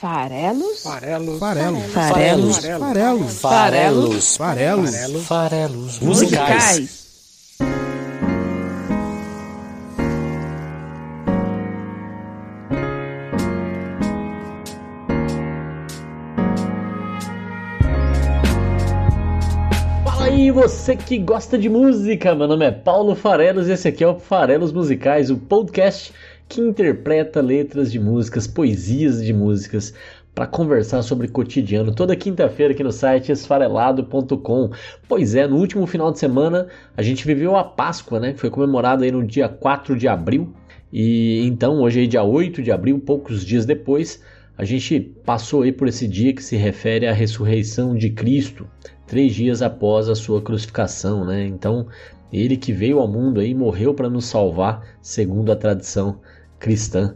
Farelos? Farelos. Farelos. Farelos. Farelos. Farelos. Farelos. Farelos. Musicais. Fala aí, você que gosta de música! Meu nome é Paulo Farelos e esse aqui é o Farelos Musicais, o podcast que interpreta letras de músicas, poesias de músicas para conversar sobre cotidiano toda quinta-feira aqui no site esfarelado.com. Pois é, no último final de semana a gente viveu a Páscoa, né? Que foi comemorada aí no dia 4 de abril. E então, hoje é dia 8 de abril, poucos dias depois, a gente passou aí por esse dia que se refere à ressurreição de Cristo, três dias após a sua crucificação, né? Então, ele que veio ao mundo aí morreu para nos salvar, segundo a tradição cristã.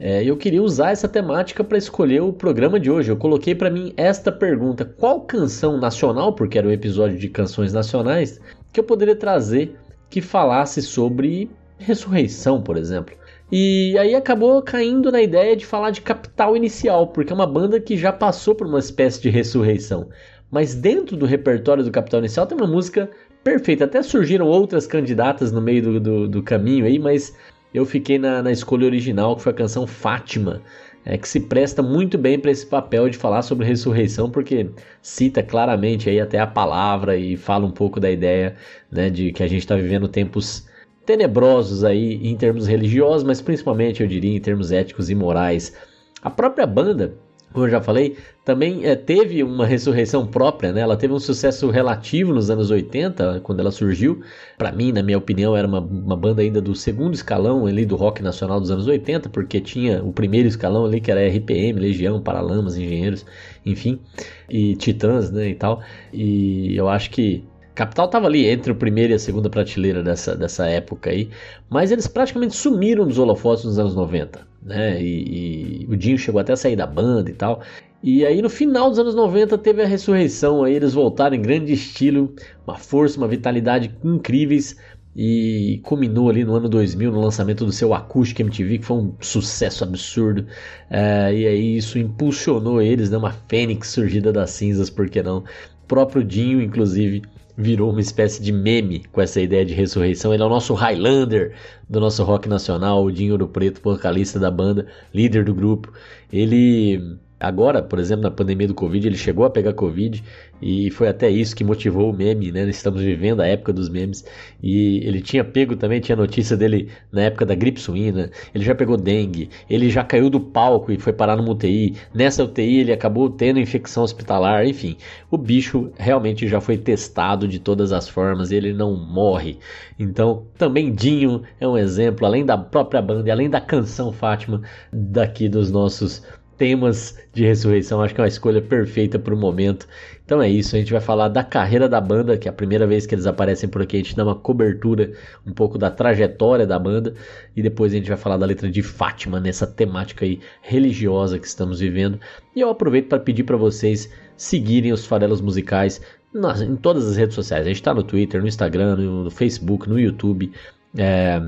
É, eu queria usar essa temática para escolher o programa de hoje. Eu coloquei para mim esta pergunta: qual canção nacional, porque era um episódio de canções nacionais, que eu poderia trazer que falasse sobre ressurreição, por exemplo? E aí acabou caindo na ideia de falar de Capital Inicial, porque é uma banda que já passou por uma espécie de ressurreição. Mas dentro do repertório do Capital Inicial tem uma música perfeita. Até surgiram outras candidatas no meio do, do, do caminho aí, mas eu fiquei na, na, escolha original, que foi a canção Fátima, é, que se presta muito bem para esse papel de falar sobre ressurreição, porque cita claramente aí até a palavra e fala um pouco da ideia né, de que a gente está vivendo tempos tenebrosos aí em termos religiosos, mas principalmente eu diria em termos éticos e morais. A própria banda, como eu já falei, também é, teve uma ressurreição própria, né? Ela teve um sucesso relativo nos anos 80, quando ela surgiu. Para mim, na minha opinião, era uma, uma, banda ainda do segundo escalão ali do rock nacional dos anos 80, porque tinha o primeiro escalão ali que era RPM, Legião, Paralamas, Engenheiros, enfim, e Titãs, né, e tal. E eu acho que Capital estava ali entre o primeiro e a segunda prateleira dessa, dessa época aí, mas eles praticamente sumiram dos holofotes nos anos 90, né? E, e, o Dinho chegou até a sair da banda e tal. E aí no final dos anos 90 teve a ressurreição, aí eles voltaram em grande estilo, uma força, uma vitalidade incríveis e culminou ali no ano 2000 no lançamento do seu Acoustic MTV, que foi um sucesso absurdo. É, e aí isso impulsionou eles, né? Uma fênix surgida das cinzas, por que não? O próprio Dinho, inclusive, virou uma espécie de meme com essa ideia de ressurreição. Ele é o nosso Highlander do nosso rock nacional, o Dinho Ouro Preto, vocalista da banda, líder do grupo. Ele Agora, por exemplo, na pandemia do Covid, ele chegou a pegar Covid e foi até isso que motivou o meme, né? Estamos vivendo a época dos memes. E ele tinha pego também, tinha notícia dele na época da gripe suína. Ele já pegou dengue, ele já caiu do palco e foi parar numa UTI. Nessa UTI ele acabou tendo infecção hospitalar, enfim. O bicho realmente já foi testado de todas as formas, ele não morre. Então, também Dinho é um exemplo, além da própria banda, além da canção Fátima, daqui dos nossos temas de ressurreição, acho que é uma escolha perfeita para o momento. Então é isso, a gente vai falar da carreira da banda, que é a primeira vez que eles aparecem por aqui, a gente dá uma cobertura um pouco da trajetória da banda e depois a gente vai falar da letra de Fátima nessa temática aí religiosa que estamos vivendo. E eu aproveito para pedir para vocês seguirem os farelos musicais nas, em todas as redes sociais. A gente está no Twitter, no Instagram, no, no Facebook, no YouTube. É,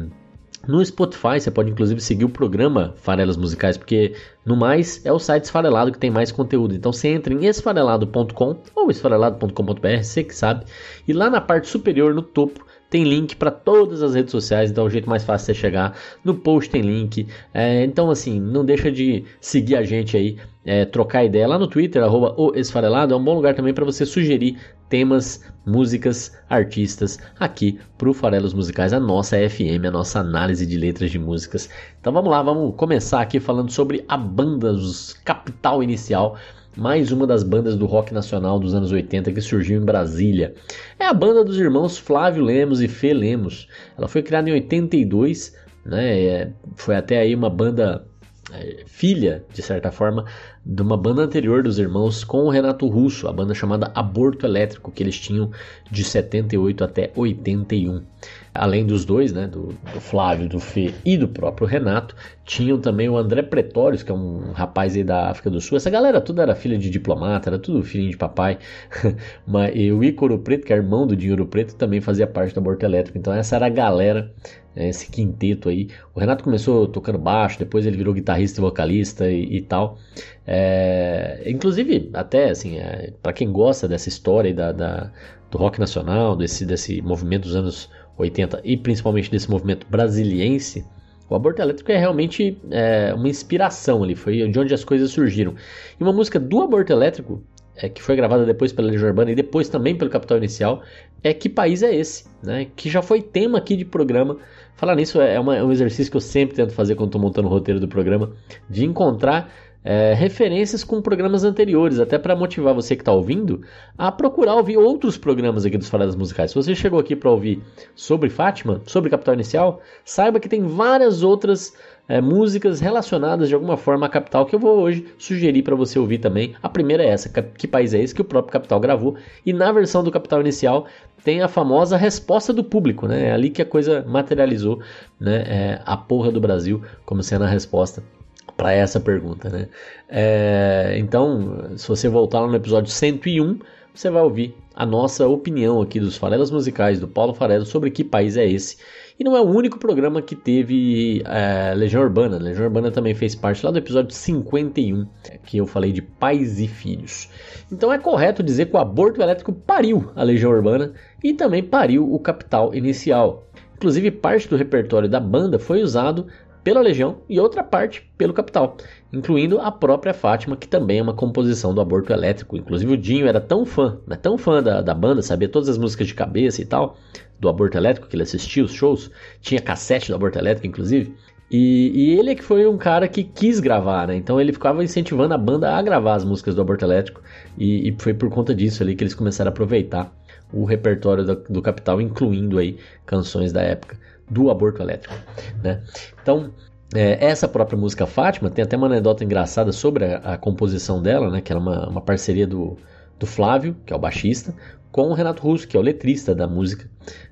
no Spotify você pode inclusive seguir o programa Farelas Musicais, porque no mais é o site Esfarelado que tem mais conteúdo. Então você entra em esfarelado.com ou esfarelado.com.br, você que sabe, e lá na parte superior, no topo, tem link para todas as redes sociais, então é o jeito mais fácil de você chegar. No post tem link. É, então, assim, não deixa de seguir a gente aí, é, trocar ideia lá no Twitter, arroba o Esfarelado. É um bom lugar também para você sugerir temas, músicas, artistas aqui pro Farelos Musicais, a nossa FM, a nossa análise de letras de músicas. Então vamos lá, vamos começar aqui falando sobre a banda dos Capital Inicial mais uma das bandas do rock nacional dos anos 80 que surgiu em Brasília. É a banda dos irmãos Flávio Lemos e Fê Lemos. Ela foi criada em 82, né? É, foi até aí uma banda é, filha, de certa forma, de uma banda anterior dos irmãos com o Renato Russo, a banda chamada Aborto Elétrico, que eles tinham de 78 até 81. Além dos dois, né, do, do Flávio, do Fê e do próprio Renato, tinham também o André Pretórios, que é um rapaz aí da África do Sul. Essa galera tudo era filha de diplomata, era tudo filhinho de papai. Mas, e o Ícoro Preto, que é irmão do Dinheiro Preto, também fazia parte do Aborto Elétrico. Então essa era a galera esse quinteto aí. O Renato começou tocando baixo, depois ele virou guitarrista e vocalista e, e tal. É, inclusive, até assim, é, para quem gosta dessa história da, da, do rock nacional, desse, desse movimento dos anos 80 e principalmente desse movimento brasiliense, o aborto elétrico é realmente é, uma inspiração ali, foi de onde as coisas surgiram. E uma música do aborto elétrico, é, que foi gravada depois pela Legião Urbana e depois também pelo Capital Inicial, é Que País é Esse? Né? Que já foi tema aqui de programa. Falar nisso é, uma, é um exercício que eu sempre tento fazer quando estou montando o roteiro do programa, de encontrar é, referências com programas anteriores, até para motivar você que está ouvindo a procurar ouvir outros programas aqui dos Faladas Musicais. Se você chegou aqui para ouvir sobre Fátima, sobre Capital Inicial, saiba que tem várias outras é, músicas relacionadas de alguma forma à Capital que eu vou hoje sugerir para você ouvir também. A primeira é essa, Que País é Esse? que o próprio Capital gravou, e na versão do Capital Inicial tem a famosa resposta do público, né? É ali que a coisa materializou, né? É, a porra do Brasil como sendo a resposta para essa pergunta, né? É, então, se você voltar no episódio 101, você vai ouvir a nossa opinião aqui dos farelas musicais do Paulo Farelo sobre que país é esse. E não é o único programa que teve é, Legião Urbana. Legião Urbana também fez parte lá do episódio 51, que eu falei de pais e filhos. Então é correto dizer que o aborto elétrico pariu a Legião Urbana e também pariu o Capital Inicial. Inclusive, parte do repertório da banda foi usado pela Legião e outra parte pelo Capital, incluindo a própria Fátima, que também é uma composição do Aborto Elétrico. Inclusive o Dinho era tão fã, né, tão fã da, da banda, sabia todas as músicas de cabeça e tal, do Aborto Elétrico, que ele assistia os shows, tinha cassete do Aborto Elétrico, inclusive. E, e ele é que foi um cara que quis gravar, né? Então ele ficava incentivando a banda a gravar as músicas do Aborto Elétrico, e, e foi por conta disso ali que eles começaram a aproveitar o repertório do, do Capital, incluindo aí canções da época do aborto elétrico. Né? Então, é, essa própria música Fátima tem até uma anedota engraçada sobre a, a composição dela, né? que era uma, uma parceria do, do Flávio, que é o baixista, com o Renato Russo, que é o letrista da música.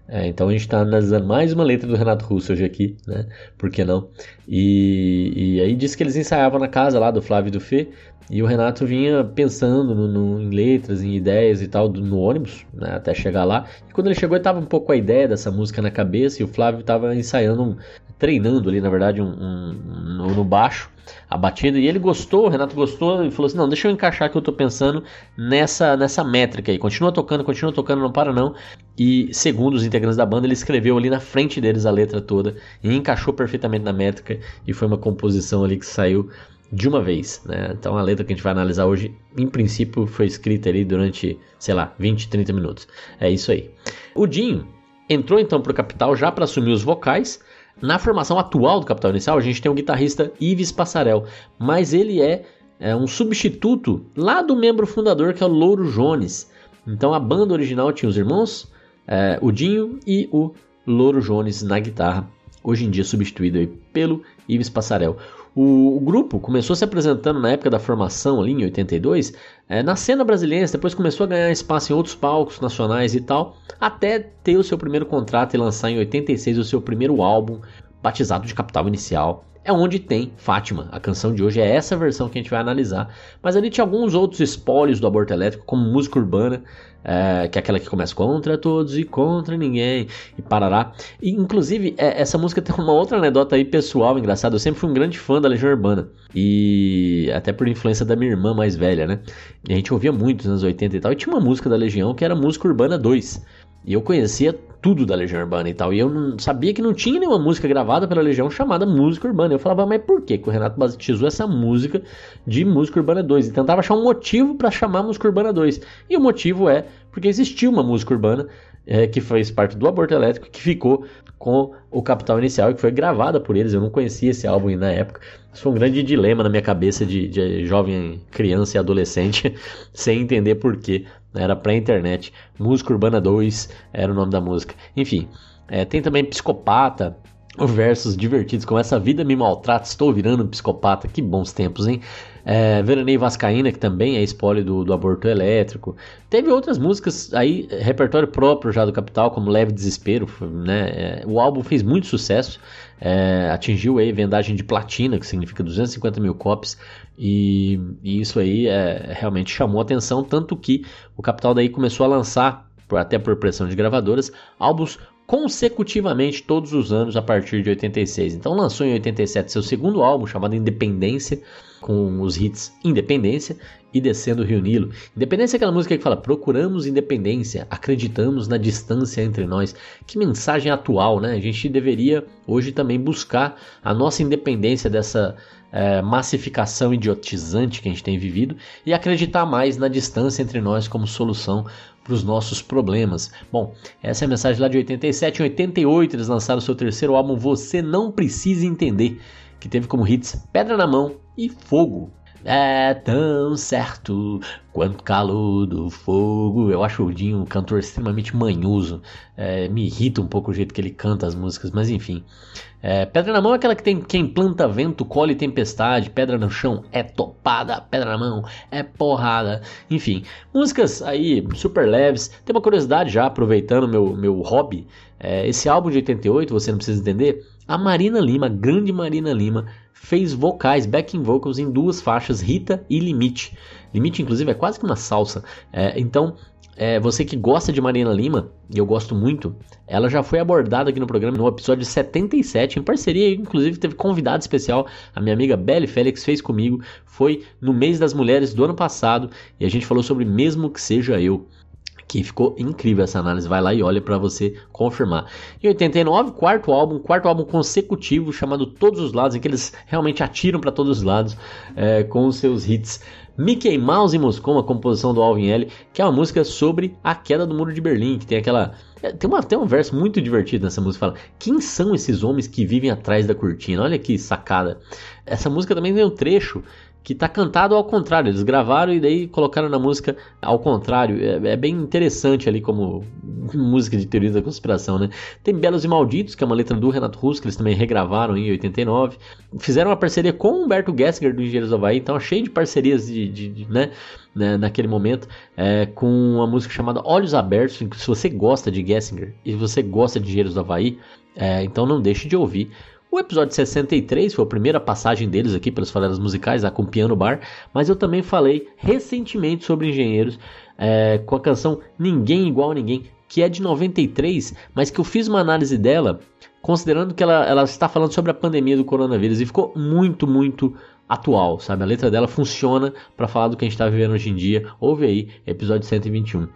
É, então a gente está analisando mais uma letra do Renato Russo hoje aqui, né? Por que não? E, e aí disse que eles ensaiavam na casa lá do Flávio e do Fê, e o Renato vinha pensando no, no, em letras, em ideias e tal, do, no ônibus, né, até chegar lá. E quando ele chegou, ele estava um pouco com a ideia dessa música na cabeça, e o Flávio estava ensaiando, um, treinando ali, na verdade, um, um, no, baixo a batida. E ele gostou, o Renato gostou e falou assim: não, deixa eu encaixar que eu tô pensando nessa, nessa métrica aí. Continua tocando, continua tocando, não para não. E segundo os integrantes da banda, ele escreveu ali na frente deles a letra toda e encaixou perfeitamente na métrica. E foi uma composição ali que saiu de uma vez, né? Então a letra que a gente vai analisar hoje, em princípio, foi escrita ali durante, sei lá, 20, 30 minutos. É isso aí. O Dinho entrou então para o Capital já para assumir os vocais na formação atual do Capital Inicial, a gente tem o guitarrista Ives Passarel, mas ele é, é um substituto lá do membro fundador que é o Louro Jones. Então a banda original tinha os irmãos, é, o Dinho e o Louro Jones na guitarra, hoje em dia substituído pelo Ives Passarel. O, o, grupo começou se apresentando na época da formação, ali em 82, é, na cena brasileira, depois começou a ganhar espaço em outros palcos nacionais e tal, até ter o seu primeiro contrato e lançar em 86 o seu primeiro álbum, batizado de Capital Inicial. É onde tem Fátima. A canção de hoje é essa versão que a gente vai analisar. Mas ali tinha alguns outros espólios do aborto elétrico, como música urbana, é, que é aquela que começa contra todos e contra ninguém, e parará. E, inclusive, é, essa música tem uma outra anedota aí pessoal engraçada. Eu sempre fui um grande fã da Legião Urbana, e até por influência da minha irmã mais velha, né? E a gente ouvia muito nos anos 80 e tal, e tinha uma música da Legião que era Música Urbana 2. E eu conhecia tudo da Legião Urbana e tal. E eu não sabia que não tinha nenhuma música gravada pela Legião chamada Música Urbana. Eu falava, mas por que, o Renato batizou essa música de Música Urbana 2? E tentava achar um motivo para chamar Música Urbana 2. E o motivo é porque existia uma música urbana é, que fez parte do Aborto Elétrico, que ficou com o Capital Inicial, que foi gravada por eles. Eu não conhecia esse álbum na época. Isso foi um grande dilema na minha cabeça de, de jovem criança e adolescente, sem entender porquê era pré-internet. Música Urbana 2 era o nome da música. Enfim, é, tem também Psicopata, versos divertidos como Essa Vida Me Maltrata, Estou Virando um Psicopata. Que bons tempos, hein? É, Veraneio Vascaína, que também é spoiler do, do Aborto Elétrico. Teve outras músicas aí, repertório próprio já do Capital, como Leve Desespero. Né? É, o álbum fez muito sucesso, é, atingiu aí vendagem de platina, que significa 250 mil copies. E, e isso aí é, realmente chamou atenção, tanto que o Capital daí começou a lançar, até por pressão de gravadoras, álbuns consecutivamente todos os anos a partir de 86. Então lançou em 87 seu segundo álbum chamado Independência, com os hits Independência e Descendo o Rio Nilo. Independência é aquela música que fala: procuramos independência, acreditamos na distância entre nós. Que mensagem atual, né? A gente deveria hoje também buscar a nossa independência dessa é, massificação idiotizante que a gente tem vivido e acreditar mais na distância entre nós como solução para os nossos problemas. Bom, essa é a mensagem lá de 87. Em 88 eles lançaram seu terceiro álbum Você Não Precisa Entender, que teve como hits Pedra na Mão e Fogo. É tão certo quanto calor do fogo. Eu acho o Dinho um cantor extremamente manhoso. É, me irrita um pouco o jeito que ele canta as músicas, mas enfim. É, pedra na mão é aquela que tem quem planta vento, colhe tempestade, pedra no chão é topada, pedra na mão é porrada. Enfim, músicas aí super leves. Tem uma curiosidade já, aproveitando meu, meu hobby. É, esse álbum de 88, você não precisa entender. A Marina Lima, grande Marina Lima, fez vocais, backing vocals em duas faixas, Rita e Limite. Limite, inclusive, é quase que uma salsa. É, então, é, você que gosta de Marina Lima, e eu gosto muito, ela já foi abordada aqui no programa no episódio 77, em parceria, inclusive teve convidado especial, a minha amiga Belle Félix fez comigo, foi no mês das mulheres do ano passado, e a gente falou sobre Mesmo Que Seja Eu que ficou incrível essa análise. Vai lá e olha para você confirmar. Em 89, quarto álbum, quarto álbum consecutivo chamado Todos os Lados, em que eles realmente atiram para todos os lados é, com os seus hits. Mickey Mouse em Moscou, uma composição do Alvin L, que é uma música sobre a queda do muro de Berlim, que tem aquela é, tem, uma, tem um verso muito divertido nessa música, fala Quem são esses homens que vivem atrás da cortina? Olha que sacada. Essa música também tem um trecho que tá cantado ao contrário. Eles gravaram e daí colocaram na música ao contrário. É, é, bem interessante ali como música de teoria da conspiração, né? Tem Belos e Malditos, que é uma letra do Renato Russo, que eles também regravaram em 89. Fizeram uma parceria com o Humberto Gessinger do Engenheiros do Havaí, então cheio de parcerias de, de, de né? né? naquele momento, é, com uma música chamada Olhos Abertos. Se você gosta de Gessinger e você gosta de Engenheiros do Havaí, é, então não deixe de ouvir o episódio 63 foi a primeira passagem deles aqui pelas farelas musicais, com Piano Bar, mas eu também falei recentemente sobre engenheiros é, com a canção Ninguém Igual a Ninguém, que é de 93, mas que eu fiz uma análise dela considerando que ela, ela está falando sobre a pandemia do coronavírus e ficou muito, muito atual, sabe? A letra dela funciona para falar do que a gente está vivendo hoje em dia. Ouve aí, episódio 121.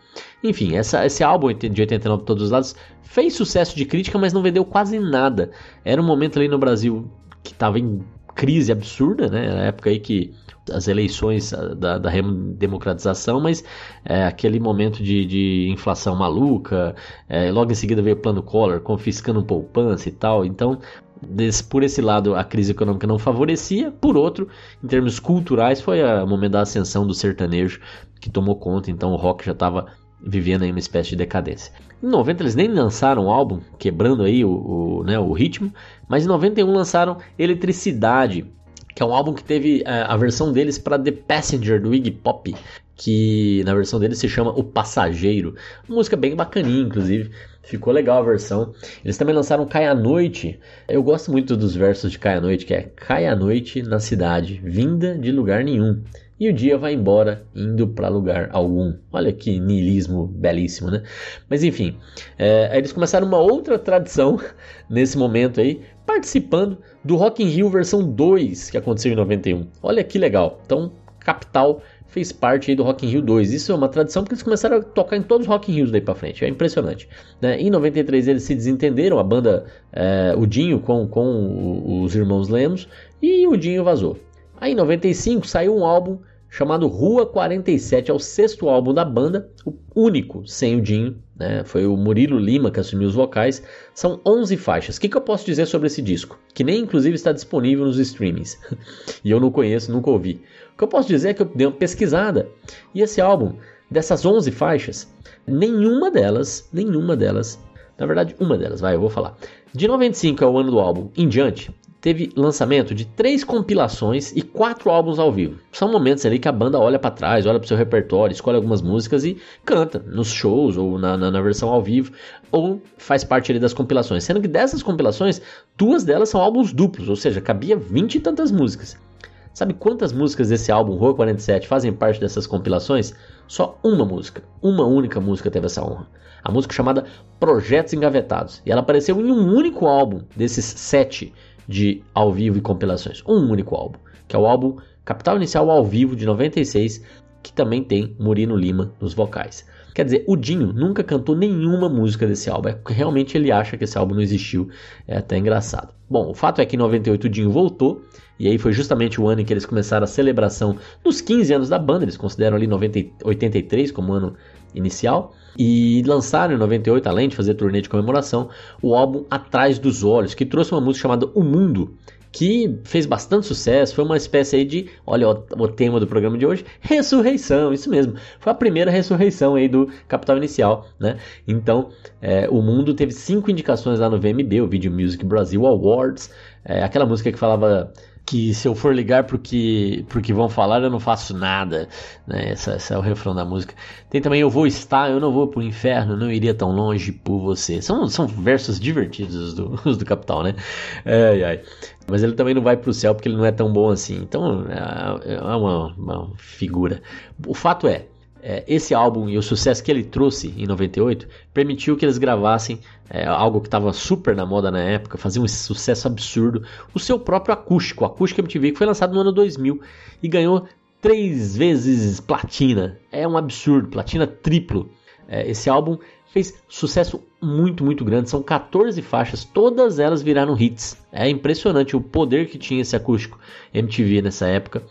Enfim, essa, esse álbum de 89 por todos os lados fez sucesso de crítica, mas não vendeu quase nada. Era um momento ali no Brasil que estava em crise absurda, né? Era a época aí que as eleições da, da democratização, mas é, aquele momento de, de inflação maluca, é, logo em seguida veio o plano Collor confiscando poupança e tal, então Desse, por esse lado, a crise econômica não favorecia, por outro, em termos culturais, foi o momento da ascensão do sertanejo que tomou conta, então o rock já estava vivendo aí uma espécie de decadência. Em 90 eles nem lançaram o álbum, quebrando aí o, o, né, o ritmo, mas em 91 lançaram Eletricidade, que é um álbum que teve a, é, a versão deles para The Passenger do Iggy Pop, que na versão deles se chama O Passageiro. Uma música bem bacaninha, inclusive. Ficou legal a versão. Eles também lançaram Cai a Noite. Eu gosto muito dos versos de Cai a Noite, que é Cai a Noite na cidade, vinda de lugar nenhum. E o dia vai embora, indo para lugar algum. Olha que niilismo belíssimo, né? Mas enfim, é, eles começaram uma outra tradição nesse momento aí, participando do Rock in Rio versão 2, que aconteceu em 91. Olha que legal. Então, Capital fez parte do Rock in Rio 2. Isso é uma tradição porque eles começaram a tocar em todos os Rock in Rios daí para frente. É impressionante. Né? Em 93 eles se desentenderam, a banda, é, o Dinho com, com os irmãos Lemos, e o Dinho vazou. Aí em 95 saiu um álbum chamado Rua 47, é o sexto álbum da banda, o único sem o Dinho, né? foi o Murilo Lima que assumiu os vocais. São 11 faixas. O que, que, eu posso dizer sobre esse disco? Que nem inclusive está disponível nos streamings. e eu não conheço, nunca ouvi. Que eu posso dizer é que eu dei uma pesquisada. E esse álbum, dessas 11 faixas, nenhuma delas, nenhuma delas, na verdade uma delas, vai, eu vou falar. De 95 é o ano do álbum em diante, teve lançamento de três compilações e quatro álbuns ao vivo. São momentos ali que a banda olha para trás, olha para seu repertório, escolhe algumas músicas e canta nos shows ou na, na, na, versão ao vivo, ou faz parte ali das compilações. Sendo que dessas compilações, duas delas são álbuns duplos, ou seja, cabia vinte e tantas músicas. Sabe quantas músicas desse álbum, Rua 47, fazem parte dessas compilações? Só uma música, uma única música teve essa honra. A música chamada Projetos Engavetados. E ela apareceu em um único álbum desses sete de ao vivo e compilações. Um único álbum, que é o álbum Capital Inicial ao vivo de 96, que também tem Murino Lima nos vocais. Quer dizer, o Dinho nunca cantou nenhuma música desse álbum. É, realmente ele acha que esse álbum não existiu. É até engraçado. Bom, o fato é que em 98 o Dinho voltou. E aí foi justamente o ano em que eles começaram a celebração dos 15 anos da banda. Eles consideram ali 90, 83 como ano inicial. E lançaram em 98, além de fazer turnê de comemoração, o álbum Atrás dos Olhos, que trouxe uma música chamada O Mundo, que fez bastante sucesso, foi uma espécie aí de, olha o, tema do programa de hoje, ressurreição, isso mesmo, foi a primeira ressurreição aí do Capital Inicial, né? Então, é, o mundo teve cinco indicações lá no VMB, o Video Music Brasil Awards, é, aquela música que falava que se eu for ligar pro que, que vão falar, eu não faço nada. Né? Esse, é o refrão da música. Tem também Eu Vou Estar, Eu Não Vou Pro Inferno, Não Iria Tão Longe por Você. São, são versos divertidos os do, do Capital, né? Ai, ai. Mas ele também não vai pro céu porque ele não é tão bom assim. Então é, é uma, uma figura. O fato é, é, esse álbum e o sucesso que ele trouxe em 98 permitiu que eles gravassem é, algo que estava super na moda na época, fazia um sucesso absurdo, o seu próprio acústico, o Acústico MTV, que foi lançado no ano 2000 e ganhou três vezes platina. É um absurdo, platina triplo. É, esse álbum fez sucesso muito, muito grande. São 14 faixas, todas elas viraram hits. É impressionante o poder que tinha esse acústico MTV nessa época.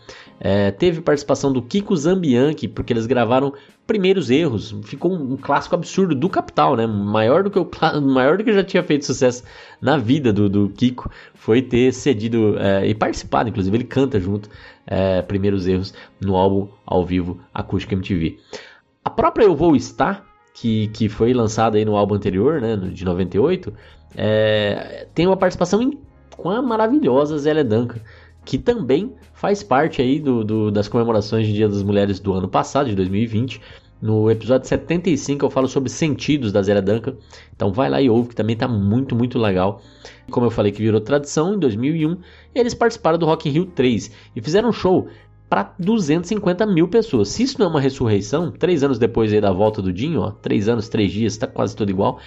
É, teve participação do Kiko Zambianchi, porque eles gravaram Primeiros Erros. Ficou um, um, clássico absurdo do Capital, né? Maior do que o maior do que já tinha feito sucesso na vida do, do Kiko. Foi ter cedido é, e participado, inclusive ele canta junto é, Primeiros Erros no álbum ao vivo Acústico MTV. A própria Eu Vou Estar que, que foi lançado aí no álbum anterior, né, de 98, é, tem uma participação com a maravilhosa Zélia Duncan, que também faz parte aí do, do, das comemorações de Dia das Mulheres do ano passado, de 2020. No episódio 75 eu falo sobre sentidos da Zélia Duncan, então vai lá e ouve que também tá muito, muito legal. Como eu falei que virou tradição, em 2001 eles participaram do Rock in Rio 3 e fizeram um show para 250 mil pessoas. Se isso não é uma ressurreição, três anos depois da volta do Dinho, ó, três anos, três dias, está quase tudo igual,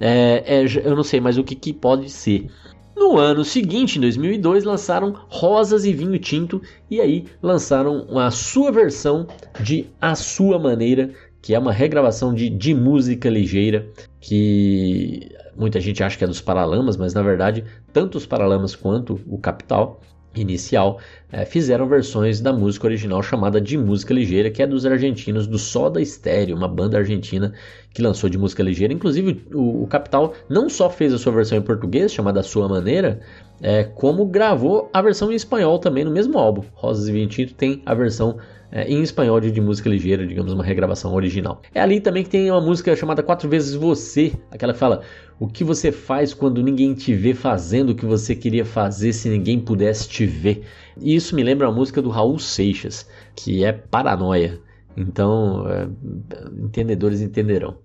é, é, eu não sei mais o que, que pode ser. No ano seguinte, em 2002, lançaram Rosas e Vinho Tinto e aí lançaram a sua versão de A Sua Maneira, que é uma regravação de, de música ligeira que muita gente acha que é dos Paralamas, mas na verdade tanto os Paralamas quanto o Capital inicial, é, fizeram versões da música original chamada de música ligeira, que é dos argentinos do Soda Stereo, uma banda argentina que lançou de música ligeira. Inclusive, o, o Capital não só fez a sua versão em português, chamada Sua Maneira, é, como gravou a versão em espanhol também no mesmo álbum. Rosas e Vinho Tinto tem a versão é, em espanhol de, de, música ligeira, digamos, uma regravação original. É ali também que tem uma música chamada Quatro Vezes Você, aquela que fala o que você faz quando ninguém te vê fazendo o que você queria fazer se ninguém pudesse te ver. E isso me lembra a música do Raul Seixas, que é Paranoia. Então, é, entendedores entenderão.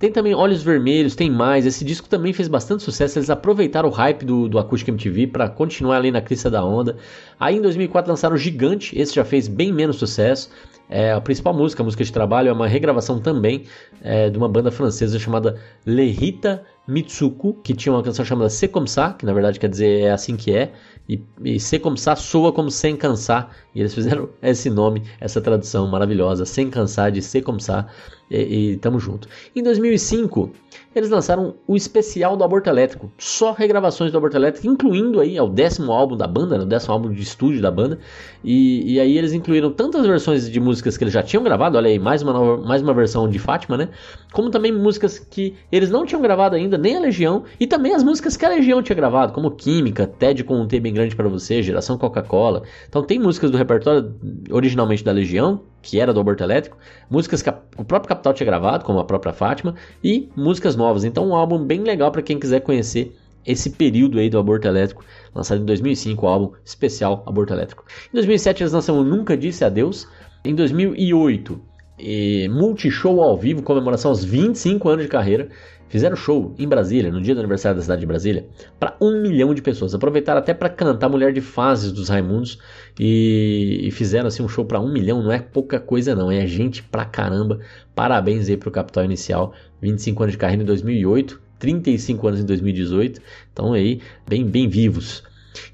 Tem também Olhos Vermelhos, tem mais. Esse disco também fez bastante sucesso. Eles aproveitaram o hype do, do Acústico MTV para continuar ali na crista da onda. Aí em 2004 lançaram Gigante. Esse já fez bem menos sucesso. É, a principal música, a música de trabalho, é uma regravação também é, de uma banda francesa chamada Lerita Mitsuku, que tinha uma canção chamada Se Comme Ça, que na verdade quer dizer é assim que é, e, e Se Comme Ça soa como Sem Cansar, e eles fizeram esse nome, essa tradução maravilhosa, Sem Cansar de Se Comme Ça, e, e tamo junto. Em 2005, eles lançaram o especial do Aborto Elétrico, só regravações do Aborto Elétrico, incluindo aí é o décimo álbum da banda, né, o décimo álbum de estúdio da banda, e, e aí eles incluíram tantas versões de músicas que eles já tinham gravado, olha aí, mais uma, nova, mais uma versão de Fátima, né, como também músicas que eles não tinham gravado ainda, nem a Legião, e também as músicas que a Legião tinha gravado, como Química, TED com um T bem grande para você, Geração Coca-Cola, então tem músicas do repertório originalmente da Legião, que era do Aborto Elétrico, músicas que o próprio Capital tinha gravado, como a própria Fátima, e músicas novas. Então, um álbum bem legal para quem quiser conhecer esse período aí do Aborto Elétrico, lançado em 2005, o álbum especial Aborto Elétrico. Em 2007 eles lançaram Nunca Disse Adeus. Em 2008 e multishow ao vivo, comemoração aos 25 anos de carreira. Fizeram show em Brasília, no dia do aniversário da cidade de Brasília, para um milhão de pessoas. Aproveitaram até para cantar Mulher de Fases dos Raimundos e, e fizeram assim um show para um milhão. Não é pouca coisa, não, é gente pra caramba. Parabéns aí pro Capital Inicial, 25 anos de carreira em 2008, 35 anos em 2018. Então aí, bem, bem vivos.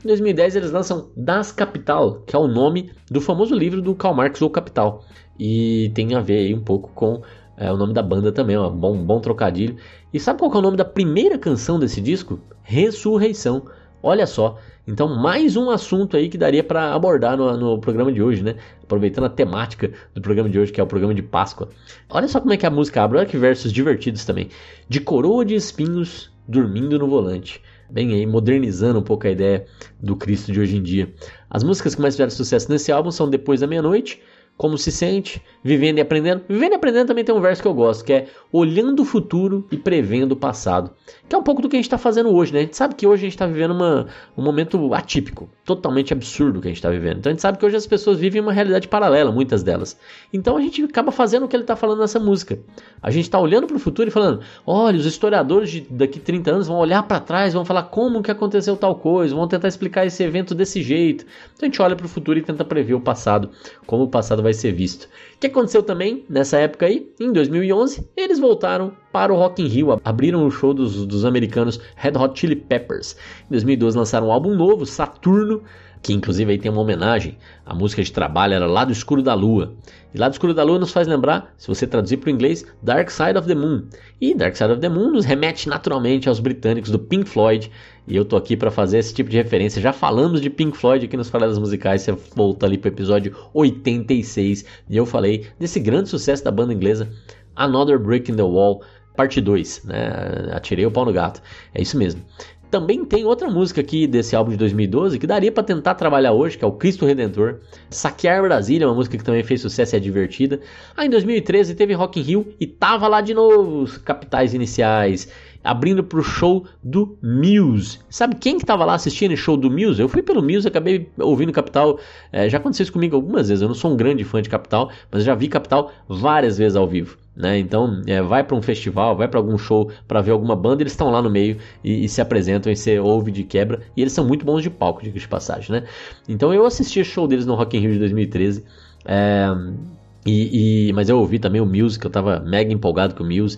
Em 2010 eles lançam Das Capital, que é o nome do famoso livro do Karl Marx, O Capital. E tem a ver aí um pouco com é, o nome da banda também, um bom, bom trocadilho. E sabe qual é o nome da primeira canção desse disco? Ressurreição. Olha só. Então, mais um assunto aí que daria para abordar no, no, programa de hoje, né? Aproveitando a temática do programa de hoje, que é o programa de Páscoa. Olha só como é que a música abre, olha que versos divertidos também. De coroa de espinhos, dormindo no volante. Bem aí, modernizando um pouco a ideia do Cristo de hoje em dia. As músicas que mais fizeram sucesso nesse álbum são Depois da Meia-Noite, como se sente, vivendo e aprendendo. Vivendo e aprendendo também tem um verso que eu gosto, que é olhando o futuro e prevendo o passado. Que é um pouco do que a gente está fazendo hoje, né? A gente sabe que hoje a gente está vivendo uma, um momento atípico, totalmente absurdo que a gente está vivendo. Então a gente sabe que hoje as pessoas vivem uma realidade paralela, muitas delas. Então a gente acaba fazendo o que ele está falando nessa música. A gente está olhando para o futuro e falando: olha, os historiadores de daqui 30 anos vão olhar para trás, vão falar como que aconteceu tal coisa, vão tentar explicar esse evento desse jeito. Então a gente olha para o futuro e tenta prever o passado, como o passado vai ser visto. O que aconteceu também nessa época aí? Em 2011, eles voltaram para o Rock in Rio, abriram o show dos, dos americanos Red Hot Chili Peppers. Em 2012 lançaram um álbum novo, Saturno, que inclusive aí tem uma homenagem. A música de trabalho era Lado Escuro da Lua. E Lado Escuro da Lua nos faz lembrar, se você traduzir para o inglês, Dark Side of the Moon. E Dark Side of the Moon nos remete naturalmente aos britânicos do Pink Floyd. E eu tô aqui para fazer esse tipo de referência. Já falamos de Pink Floyd aqui nos Faladas Musicais. Você volta ali para o episódio 86 e eu falei desse grande sucesso da banda inglesa, Another Brick in the Wall, parte 2, né? Atirei o pau no gato. É isso mesmo. Também tem outra música aqui desse álbum de 2012 que daria para tentar trabalhar hoje, que é o Cristo Redentor. Saquear Brasília, uma música que também fez sucesso e é divertida. Aí em 2013 teve Rock in Rio e tava lá de novo os capitais iniciais, abrindo pro show do Muse. Sabe quem que tava lá assistindo o show do Muse? Eu fui pelo Muse, acabei ouvindo Capital. É, já aconteceu isso comigo algumas vezes. Eu não sou um grande fã de Capital, mas já vi Capital várias vezes ao vivo. Né? Então, é, vai para um festival, vai para algum show para ver alguma banda, eles estão lá no meio e, e, se apresentam e você ouve de quebra. E eles são muito bons de palco, diga de passagem, né? Então, eu assisti o show deles no Rock in Rio de 2013. É, e, e, mas eu ouvi também o Muse, que eu tava mega empolgado com o Muse.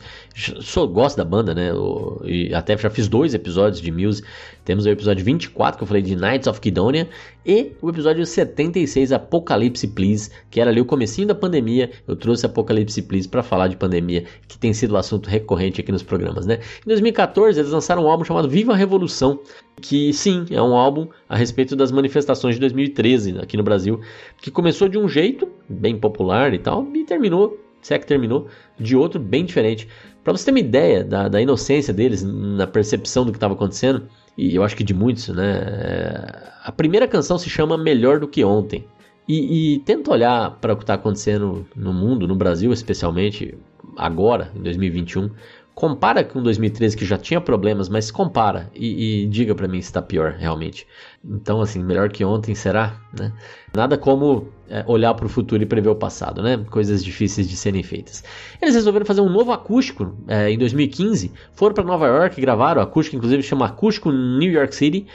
Sou, gosto da banda, né? Eu, e até já fiz dois episódios de Muse. Temos o episódio 24, que eu falei de Knights of Kidonia, e o episódio 76, Apocalipse Please, que era ali o comecinho da pandemia. Eu trouxe Apocalipse Please para falar de pandemia, que tem sido um assunto recorrente aqui nos programas, né? Em 2014, eles lançaram um álbum chamado Viva a Revolução, que sim, é um álbum a respeito das manifestações de 2013 aqui no Brasil, que começou de um jeito bem popular e tal, e terminou, se é que terminou, de outro bem diferente. Para você ter uma ideia da, da inocência deles na percepção do que estava acontecendo, e eu acho que de muitos, né? É, a primeira canção se chama Melhor do que Ontem. E, e tenta olhar para o que está acontecendo no mundo, no Brasil especialmente, agora, em 2021. Compara com 2013 que já tinha problemas, mas compara e, e diga para mim se está pior realmente. Então, assim, melhor que ontem será, né? Nada como é, olhar para o futuro e prever o passado, né? Coisas difíceis de serem feitas. Eles resolveram fazer um novo acústico é, em 2015. Foram para Nova York, gravaram. O acústico, inclusive, chama Acústico New York City.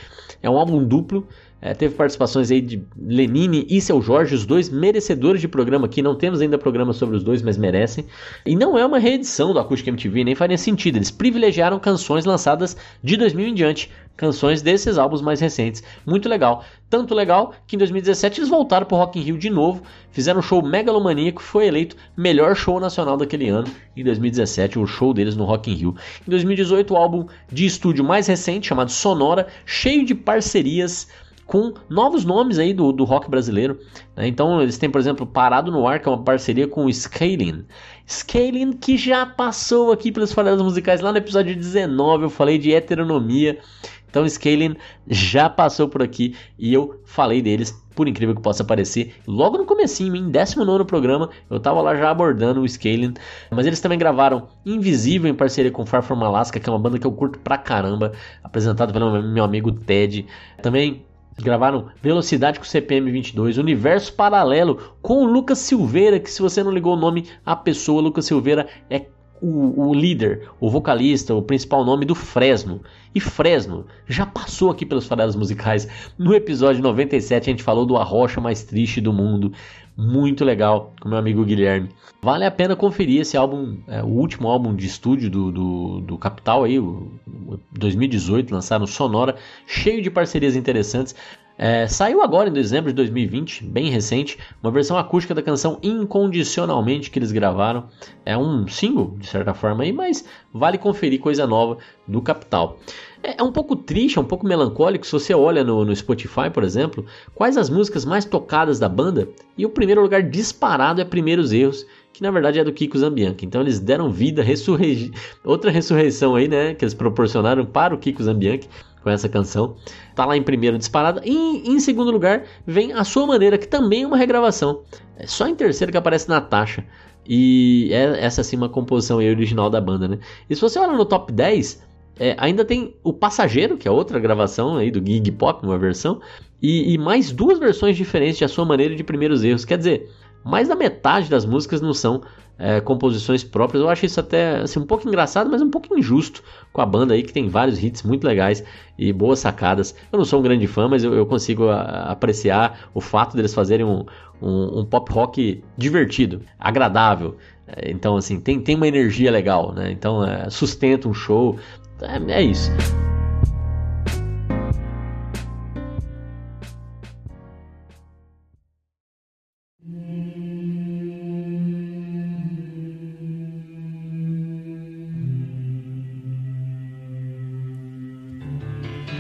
É um álbum duplo. É, teve participações aí de Lenine e Seu Jorge, os dois merecedores de programa aqui. Não temos ainda programa sobre os dois, mas merecem. E não é uma reedição do Acústico MTV, nem faria sentido. Eles privilegiaram canções lançadas de 2000 em diante. Canções desses álbuns mais recentes. Muito legal. Tanto legal que em 2017 eles voltaram pro Rock in Rio de novo. Fizeram um show megalomaníaco. Foi eleito melhor show nacional daquele ano. Em 2017, o show deles no Rock in Rio. Em 2018, o álbum de estúdio mais recente, chamado Sonora, cheio de parcerias com novos nomes aí do, do rock brasileiro. Né? Então eles têm, por exemplo, Parado no Ar, que é uma parceria com o Scaling. Scaling que já passou aqui pelos faladas musicais lá no episódio 19, eu falei de heteronomia. Então Scaling já passou por aqui e eu falei deles, por incrível que possa parecer, logo no comecinho, em 19 programa, eu tava lá já abordando o Scaling, mas eles também gravaram Invisível em parceria com Far From Alaska, que é uma banda que eu curto pra caramba, apresentado pelo meu amigo Ted. Também Gravaram Velocidade com CPM 22, Universo Paralelo com o Lucas Silveira, que se você não ligou o nome à pessoa, Lucas Silveira é o, o, líder, o vocalista, o principal nome do Fresno. E Fresno já passou aqui pelos farelos musicais. No episódio 97 a gente falou do Arrocha Mais Triste do Mundo. Muito legal, com meu amigo Guilherme. Vale a pena conferir esse álbum, é, o último álbum de estúdio do, do, do Capital aí, o, o 2018, lançaram Sonora, cheio de parcerias interessantes. É, saiu agora em dezembro de 2020, bem recente, uma versão acústica da canção Incondicionalmente que eles gravaram. É um single, de certa forma, aí, mas vale conferir coisa nova do Capital. É, é um pouco triste, é um pouco melancólico se você olha no, no, Spotify, por exemplo, quais as músicas mais tocadas da banda e o primeiro lugar disparado é Primeiros Erros, que na verdade é do Kiko Zambianchi. Então eles deram vida, outra ressurreição aí, né, que eles proporcionaram para o Kiko Zambianchi com essa canção. Tá lá em primeiro disparada. E em segundo lugar vem A Sua Maneira, que também é uma regravação. É só em terceiro que aparece Natasha. E é essa sim uma composição original da banda, né? E se você olha no top 10, é, ainda tem O Passageiro, que é outra gravação aí do Gig Pop, uma versão. E, e mais duas versões diferentes de A Sua Maneira de Primeiros Erros. Quer dizer, mais da metade das músicas não são é, composições próprias. Eu acho isso até assim, um pouco engraçado, mas um pouco injusto com a banda aí que tem vários hits muito legais e boas sacadas. Eu não sou um grande fã, mas eu, eu consigo a, apreciar o fato deles fazerem um, um, um pop rock divertido, agradável. É, então, assim, tem, tem uma energia legal, né? Então, é, sustenta um show. É, é isso.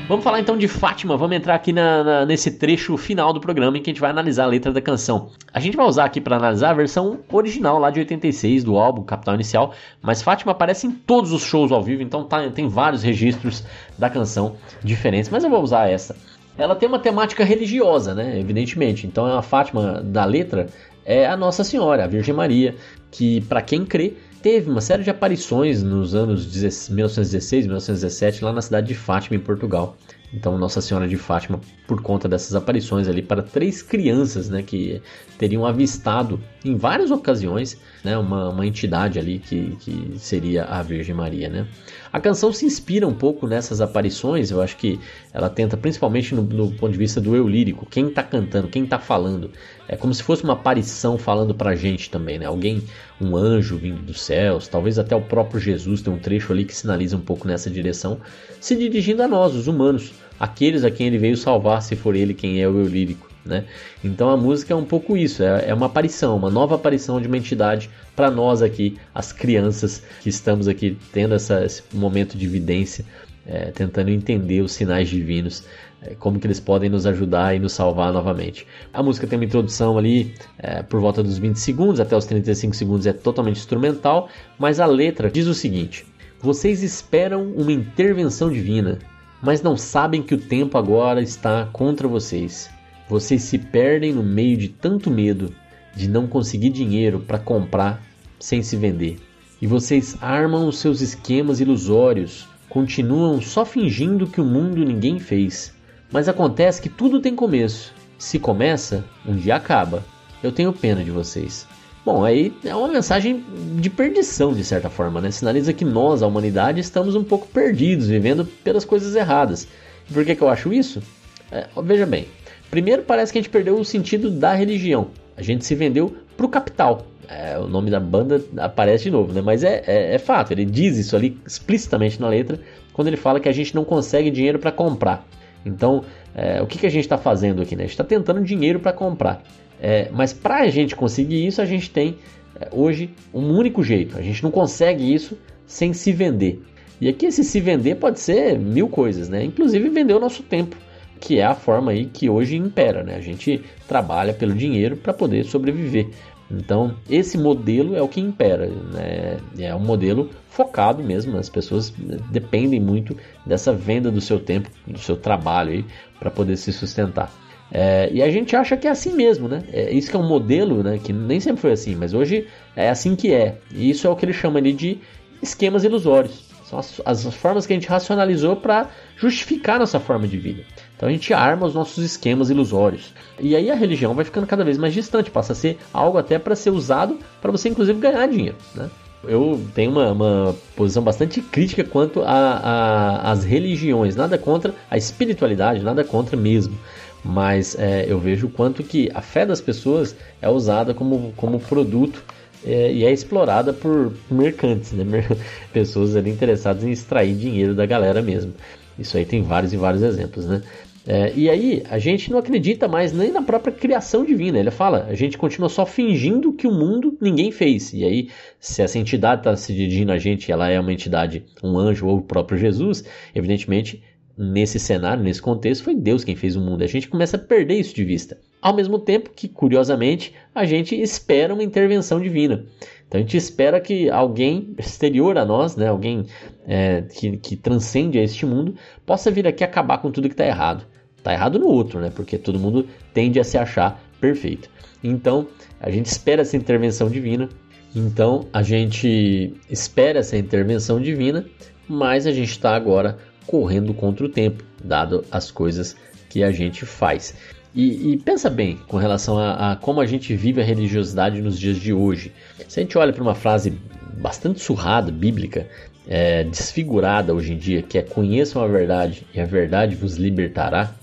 Vamos falar então de Fátima, vamos entrar aqui na, na, nesse trecho final do programa em que a gente vai analisar a letra da canção. A gente vai usar aqui para analisar a versão original lá de 86 do álbum Capital Inicial, mas Fátima aparece em todos os shows ao vivo, então tá, tem vários registros da canção diferentes, mas eu vou usar essa. Ela tem uma temática religiosa, né? Evidentemente. Então a Fátima da letra é a Nossa Senhora, a Virgem Maria, que para quem crê teve uma série de aparições nos anos 1916, 1917 lá na cidade de Fátima, em Portugal. Então, Nossa Senhora de Fátima, por conta dessas aparições ali para três crianças, né, que teriam avistado em várias ocasiões, né, uma, uma entidade ali que, que seria a Virgem Maria, né. A canção se inspira um pouco nessas aparições, eu acho que ela tenta, principalmente no, no ponto de vista do eu lírico, quem está cantando, quem está falando, é como se fosse uma aparição falando para a gente também, né, alguém, um anjo vindo dos céus, talvez até o próprio Jesus tem um trecho ali que sinaliza um pouco nessa direção, se dirigindo a nós, os humanos, aqueles a quem ele veio salvar, se for ele quem é o eu lírico. Né? Então a música é um pouco isso, é, é uma aparição, uma nova aparição de uma entidade para nós aqui, as crianças que estamos aqui tendo essa, esse momento de evidência, é, tentando entender os sinais divinos, é, como que eles podem nos ajudar e nos salvar novamente. A música tem uma introdução ali é, por volta dos 20 segundos, até os 35 segundos é totalmente instrumental, mas a letra diz o seguinte: Vocês esperam uma intervenção divina, mas não sabem que o tempo agora está contra vocês. Vocês se perdem no meio de tanto medo de não conseguir dinheiro para comprar sem se vender. E vocês armam os seus esquemas ilusórios, continuam só fingindo que o mundo ninguém fez. Mas acontece que tudo tem começo. Se começa, um dia acaba. Eu tenho pena de vocês. Bom, aí é uma mensagem de perdição, de certa forma, né? Sinaliza que nós, a humanidade, estamos um pouco perdidos, vivendo pelas coisas erradas. E por que, que eu acho isso? É, veja bem, primeiro parece que a gente perdeu o sentido da religião. A gente se vendeu pro capital. É, o nome da banda aparece de novo, né? Mas é, é, é fato, ele diz isso ali explicitamente na letra, quando ele fala que a gente não consegue dinheiro para comprar. Então, é, o que, que a gente está fazendo aqui? Né? A gente está tentando dinheiro para comprar. É, mas para a gente conseguir isso, a gente tem é, hoje um único jeito. A gente não consegue isso sem se vender. E aqui esse se vender pode ser mil coisas, né? Inclusive vender o nosso tempo, que é a forma aí que hoje impera, né? A gente trabalha pelo dinheiro para poder sobreviver. Então, esse modelo é o que impera, né? É um modelo focado mesmo, as pessoas dependem muito dessa venda do seu tempo, do seu trabalho para poder se sustentar. É, e a gente acha que é assim mesmo, né? É, isso que é um modelo, né? Que nem sempre foi assim, mas hoje é assim que é. E isso é o que ele chama ali de esquemas ilusórios. São as, as formas que a gente racionalizou para justificar nossa forma de vida. Então a gente arma os nossos esquemas ilusórios. E aí a religião vai ficando cada vez mais distante, passa a ser algo até para ser usado para você inclusive ganhar dinheiro, né? Eu tenho uma, uma posição bastante crítica quanto às religiões, nada contra a espiritualidade, nada contra mesmo mas é, eu vejo o quanto que a fé das pessoas é usada como, como produto é, e é explorada por mercantes, né? pessoas ali interessadas em extrair dinheiro da galera mesmo. Isso aí tem vários e vários exemplos, né? É, e aí, a gente não acredita mais nem na própria criação divina. Ele fala, a gente continua só fingindo que o mundo ninguém fez. E aí, se essa entidade está se dirigindo a gente, ela é uma entidade, um anjo ou o próprio Jesus, evidentemente nesse cenário, nesse contexto, foi Deus quem fez o mundo. A gente começa a perder isso de vista. Ao mesmo tempo que, curiosamente, a gente espera uma intervenção divina. Então a gente espera que alguém exterior a nós, né, alguém é, que, que transcende a este mundo, possa vir aqui acabar com tudo que está errado. Está errado no outro, né? Porque todo mundo tende a se achar perfeito. Então a gente espera essa intervenção divina. Então a gente espera essa intervenção divina, mas a gente está agora correndo contra o tempo, dado as coisas que a gente faz. E, e pensa bem com relação a, a, como a gente vive a religiosidade nos dias de hoje. Se a gente olha para uma frase bastante surrada, bíblica, é, desfigurada hoje em dia, que é conheçam a verdade e a verdade vos libertará.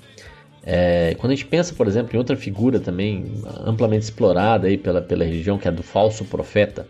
É, quando a gente pensa, por exemplo, em outra figura também amplamente explorada aí pela, pela religião, que é a do falso profeta,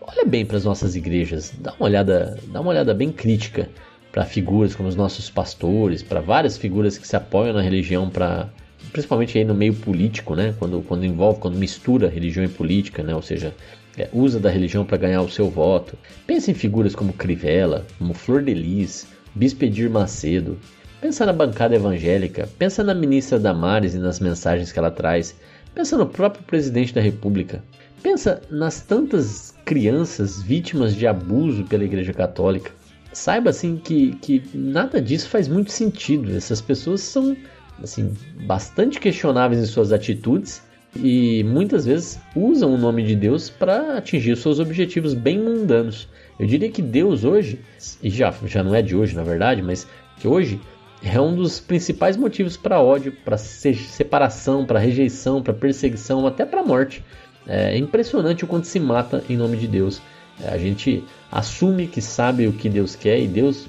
olha bem para as nossas igrejas, dá uma olhada, dá uma olhada bem crítica para figuras como os nossos pastores, para várias figuras que se apoiam na religião para principalmente aí no meio político, né? Quando, quando envolve, quando mistura religião e política, né? Ou seja, é, usa da religião para ganhar o seu voto. Pensa em figuras como Crivella, como Flor de Lis, Bispo Edir Macedo. Pensa na bancada evangélica, pensa na ministra Damares e nas mensagens que ela traz. Pensa no próprio presidente da República. Pensa nas tantas crianças vítimas de abuso pela Igreja Católica saiba assim que, que nada disso faz muito sentido. Essas pessoas são assim bastante questionáveis em suas atitudes e muitas vezes usam o nome de Deus para atingir seus objetivos bem mundanos. Eu diria que Deus hoje, e já, já não é de hoje na verdade, mas que hoje é um dos principais motivos para ódio, para separação, para rejeição, para perseguição, até para morte. É impressionante o quanto se mata em nome de Deus. É, a gente assume que sabe o que Deus quer e Deus,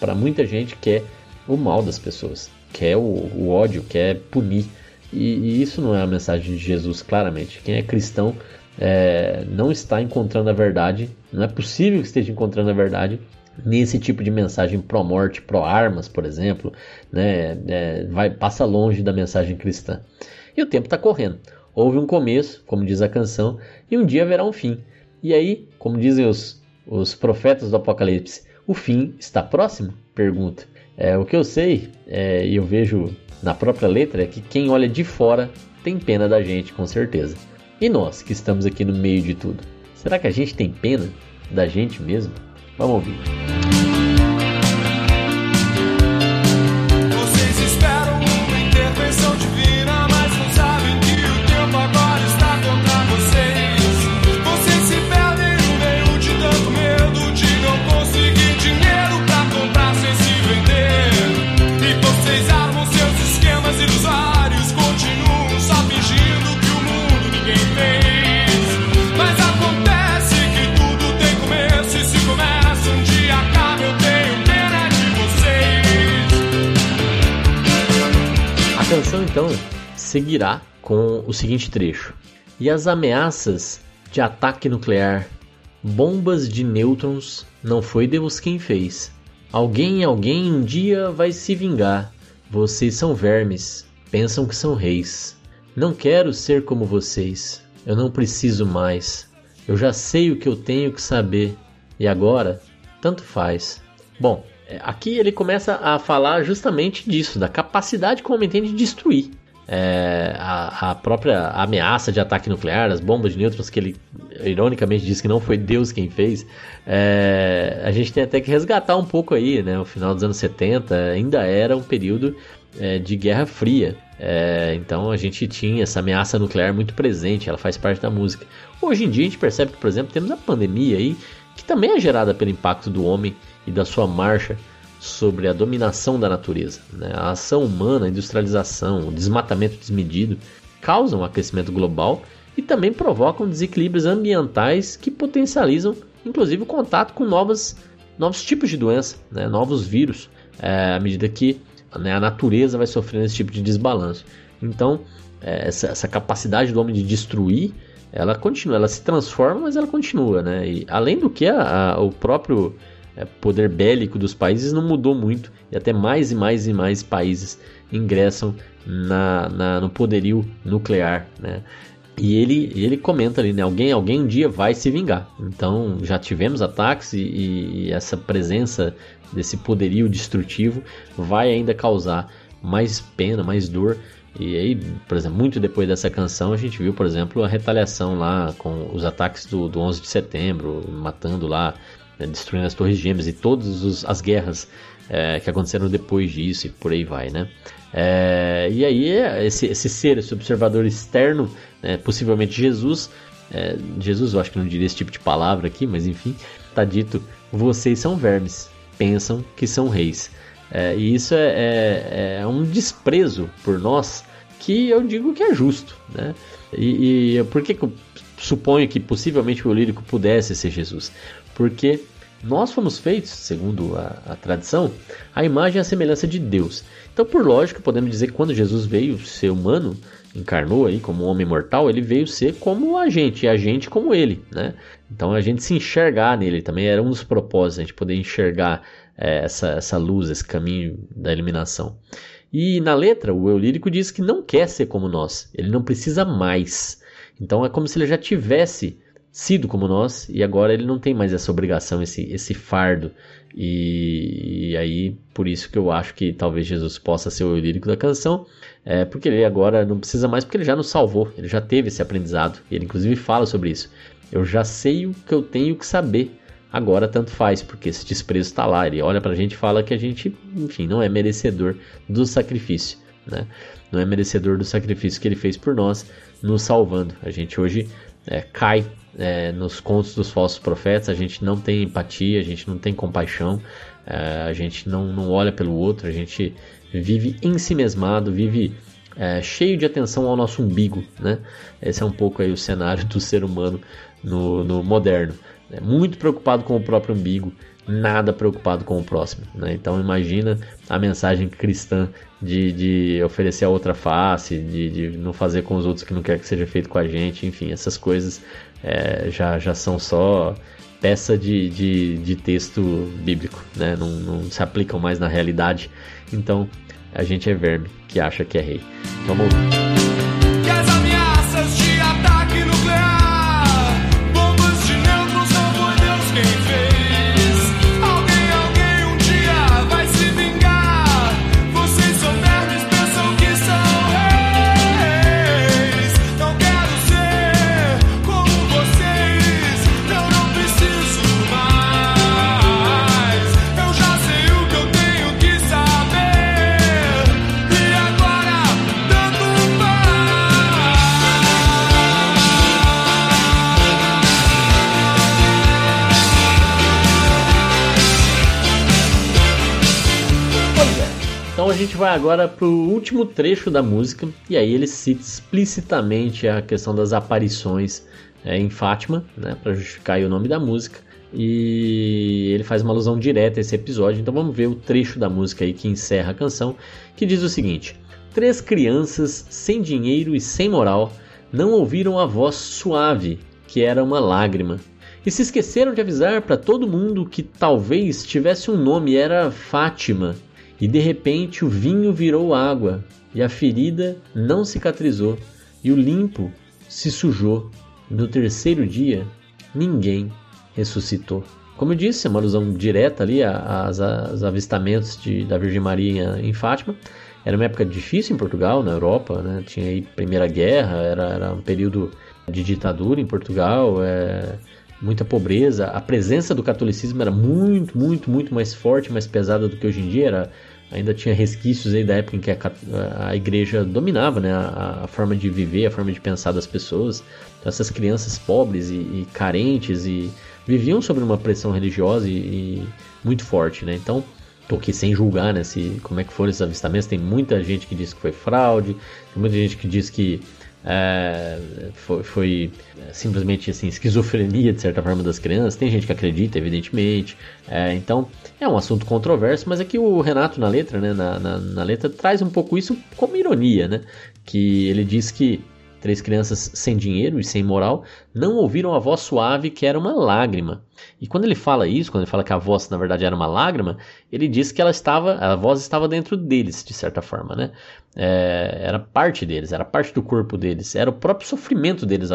para muita gente, quer o mal das pessoas, quer o, o ódio, quer punir. E, e, isso não é a mensagem de Jesus, claramente. Quem é cristão é, não está encontrando a verdade, não é possível que esteja encontrando a verdade nesse tipo de mensagem pró-morte, pró-armas, por exemplo, né, é, vai, passa longe da mensagem cristã. E o tempo está correndo. Houve um começo, como diz a canção, e um dia haverá um fim. E aí, como dizem os, os profetas do Apocalipse, o fim está próximo? Pergunta. É, o que eu sei, é, e eu vejo na própria letra, é que quem olha de fora tem pena da gente, com certeza. E nós, que estamos aqui no meio de tudo, será que a gente tem pena da gente mesmo? Vamos ouvir. Então seguirá com o seguinte trecho: E as ameaças de ataque nuclear, bombas de nêutrons, não foi Deus quem fez. Alguém, alguém um dia vai se vingar. Vocês são vermes, pensam que são reis. Não quero ser como vocês. Eu não preciso mais. Eu já sei o que eu tenho que saber. E agora, tanto faz. Bom, aqui ele começa a falar justamente disso, da capacidade que o homem tem de destruir. É, a, a, própria ameaça de ataque nuclear, as bombas de nêutrons que ele ironicamente disse que não foi Deus quem fez, é, a gente tem até que resgatar um pouco aí, né? O final dos anos 70 ainda era um período é, de Guerra Fria, é, então a gente tinha essa ameaça nuclear muito presente, ela faz parte da música. Hoje em dia a gente percebe que, por exemplo, temos a pandemia aí, que também é gerada pelo impacto do homem e da sua marcha sobre a dominação da natureza. Né? A ação humana, a industrialização, o desmatamento desmedido causam aquecimento global e também provocam desequilíbrios ambientais que potencializam, inclusive, o contato com novas, novos tipos de doença, né? novos vírus, é, à medida que né, a natureza vai sofrendo esse tipo de desbalanço. Então, é, essa, essa, capacidade do homem de destruir, ela continua, ela se transforma, mas ela continua, né? E, além do que a, a, o próprio poder bélico dos países não mudou muito e até mais e mais e mais países ingressam na, na no poderio nuclear, né? E ele, ele comenta ali, né? Alguém, alguém um dia vai se vingar. Então já tivemos ataques e, e essa presença desse poderio destrutivo vai ainda causar mais pena, mais dor. E aí, por exemplo, muito depois dessa canção, a gente viu, por exemplo, a retaliação lá com os ataques do, do 11 de setembro, matando lá, né, destruindo as Torres Gêmeas e todas as guerras é, que aconteceram depois disso e por aí vai, né? É, e aí, esse, esse ser, esse observador externo, né, possivelmente Jesus, é, Jesus eu acho que não diria esse tipo de palavra aqui, mas enfim, está dito: vocês são vermes, pensam que são reis. É, e isso é, é, é, um desprezo por nós que eu digo que é justo. Né? E, e por que, que eu suponho que possivelmente o lírico pudesse ser Jesus? Porque nós fomos feitos, segundo a, a, tradição, a imagem e a semelhança de Deus. Então, por lógica, podemos dizer que quando Jesus veio ser humano, encarnou aí como homem mortal, ele veio ser como a gente, e a gente como ele, né? Então a gente se enxergar nele também era um dos propósitos, a gente poder enxergar é, essa, essa luz, esse caminho da eliminação. E na letra, o eu lírico diz que não quer ser como nós, ele não precisa mais. Então é como se ele já tivesse sido como nós e agora ele não tem mais essa obrigação, esse, esse fardo. E, e aí, por isso que eu acho que talvez Jesus possa ser o lírico da canção, é porque ele agora não precisa mais, porque ele já nos salvou, ele já teve esse aprendizado. Ele inclusive fala sobre isso. Eu já sei o que eu tenho que saber agora tanto faz, porque esse desprezo está lá. Ele olha para a gente e fala que a gente, enfim, não é merecedor do sacrifício, né? Não é merecedor do sacrifício que ele fez por nós, nos salvando. A gente hoje é, cai é, nos contos dos falsos profetas, a gente não tem empatia, a gente não tem compaixão, é, a gente não, não olha pelo outro, a gente vive ensimesmado, vive é, cheio de atenção ao nosso umbigo, né? Esse é um pouco aí o cenário do ser humano no, no moderno né? muito preocupado com o próprio umbigo, nada preocupado com o próximo. Né? Então imagina a mensagem cristã de, de oferecer a outra face, de, de, não fazer com os outros que não quer que seja feito com a gente, enfim, essas coisas é, já, já são só peça de, de, de texto bíblico, né? não, não se aplicam mais na realidade. Então a gente é verme que acha que é rei. Vamos agora para o último trecho da música, e aí ele cita explicitamente a questão das aparições é, em Fátima, né, para justificar o nome da música, e ele faz uma alusão direta a esse episódio, então vamos ver o trecho da música aí que encerra a canção, que diz o seguinte: Três crianças sem dinheiro e sem moral não ouviram a voz suave, que era uma lágrima, e se esqueceram de avisar para todo mundo que talvez tivesse um nome, era Fátima, e de repente o vinho virou água, e a ferida não cicatrizou, e o limpo se sujou. No terceiro dia, ninguém ressuscitou. Como eu disse, é uma alusão direta ali aos, aos avistamentos de, da Virgem Maria em Fátima. Era uma época difícil em Portugal, na Europa, né? tinha aí Primeira Guerra, era, era um período de ditadura em Portugal, é, muita pobreza. A presença do catolicismo era muito, muito, muito mais forte, mais pesada do que hoje em dia. Era, ainda tinha resquícios aí da época em que a, a igreja dominava né, a, a, forma de viver, a forma de pensar das pessoas. Então, essas crianças pobres e, e carentes e viviam sob uma pressão religiosa e, e muito forte. Né? Então, Tô aqui sem julgar, né, se, como é que foram esses avistamentos. Tem muita gente que diz que foi fraude, tem muita gente que diz que é, foi, foi, simplesmente assim, esquizofrenia de certa forma das crianças. Tem gente que acredita, evidentemente. É, então é um assunto controverso, mas é que o Renato na letra, né, na, na, na letra traz um pouco isso como ironia, né? Que ele diz que Três crianças sem dinheiro e sem moral não ouviram a voz suave que era uma lágrima. E quando ele fala isso, quando ele fala que a voz na verdade era uma lágrima, ele diz que ela estava, a voz estava dentro deles, de certa forma, né? É, era parte deles, era parte do corpo deles, era o próprio sofrimento deles,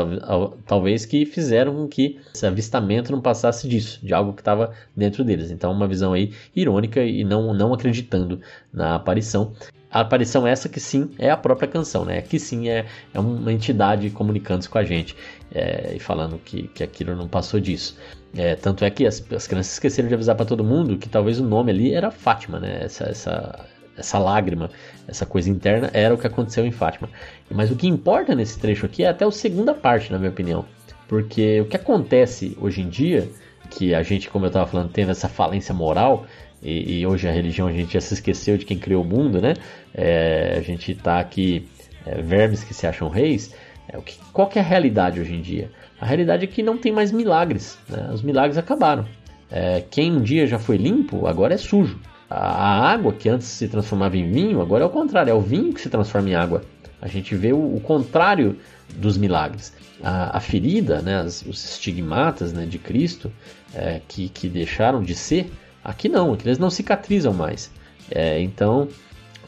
talvez, que fizeram com que esse avistamento não passasse disso, de algo que estava dentro deles. Então, uma visão aí irônica e não, não acreditando na aparição. A aparição essa que sim é a própria canção, né? Que sim é, é uma entidade comunicando-se com a gente é, e falando que, que aquilo não passou disso. É, tanto é que as, as crianças esqueceram de avisar para todo mundo que talvez o nome ali era Fátima, né? Essa, essa, essa lágrima, essa coisa interna era o que aconteceu em Fátima. Mas o que importa nesse trecho aqui é até a segunda parte, na minha opinião. Porque o que acontece hoje em dia, que a gente, como eu estava falando, tem essa falência moral, e, e, hoje a religião a gente já se esqueceu de quem criou o mundo, né? É, a gente está aqui, é, vermes que se acham reis. É, o que, qual que é a realidade hoje em dia? A realidade é que não tem mais milagres, né? os milagres acabaram. É, quem um dia já foi limpo, agora é sujo. A, água que antes se transformava em vinho, agora é o contrário, é o vinho que se transforma em água. A gente vê o, o contrário dos milagres. A, a ferida, né, as, os estigmatas né, de Cristo, é, que, que deixaram de ser, Aqui não, aqui eles não cicatrizam mais. É, então,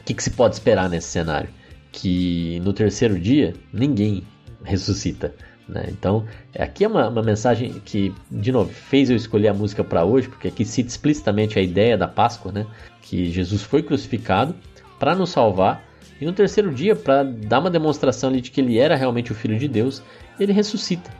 o que, que se pode esperar nesse cenário? Que no terceiro dia ninguém ressuscita. Né? Então, aqui é uma, uma, mensagem que, de novo, fez eu escolher a música para hoje, porque aqui cita explicitamente a ideia da Páscoa, né? que Jesus foi crucificado para nos salvar, e no terceiro dia, para dar uma demonstração ali de que ele era realmente o Filho de Deus, ele ressuscita.